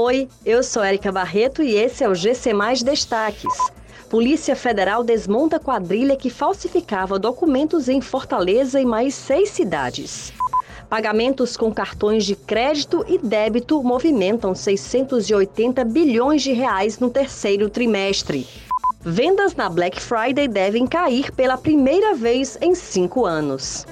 Oi, eu sou Érica Barreto e esse é o GC Mais Destaques. Polícia Federal desmonta quadrilha que falsificava documentos em Fortaleza e mais seis cidades. Pagamentos com cartões de crédito e débito movimentam 680 bilhões de reais no terceiro trimestre. Vendas na Black Friday devem cair pela primeira vez em cinco anos.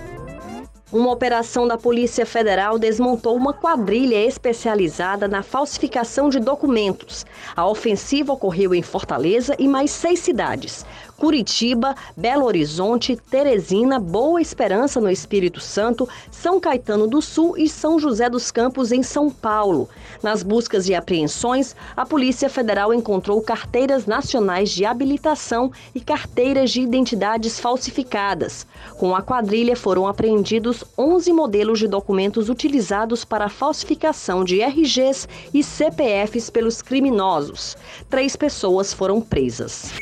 Uma operação da Polícia Federal desmontou uma quadrilha especializada na falsificação de documentos. A ofensiva ocorreu em Fortaleza e mais seis cidades. Curitiba, Belo Horizonte, Teresina, Boa Esperança no Espírito Santo, São Caetano do Sul e São José dos Campos em São Paulo. Nas buscas e apreensões, a Polícia Federal encontrou carteiras nacionais de habilitação e carteiras de identidades falsificadas. Com a quadrilha foram apreendidos 11 modelos de documentos utilizados para falsificação de RGs e CPFs pelos criminosos. Três pessoas foram presas.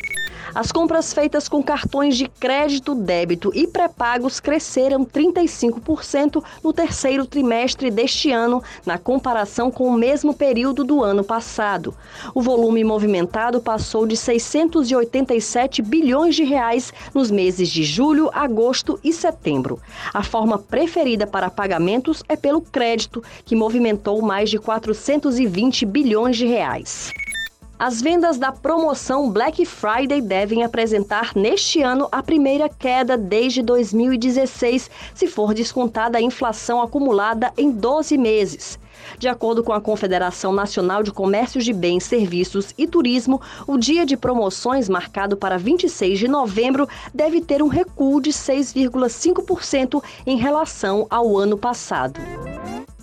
As compras feitas com cartões de crédito, débito e pré-pagos cresceram 35% no terceiro trimestre deste ano, na comparação com o mesmo período do ano passado. O volume movimentado passou de 687 bilhões de reais nos meses de julho, agosto e setembro. A forma preferida para pagamentos é pelo crédito, que movimentou mais de 420 bilhões de reais. As vendas da promoção Black Friday devem apresentar neste ano a primeira queda desde 2016, se for descontada a inflação acumulada em 12 meses. De acordo com a Confederação Nacional de Comércio de Bens, Serviços e Turismo, o dia de promoções marcado para 26 de novembro deve ter um recuo de 6,5% em relação ao ano passado.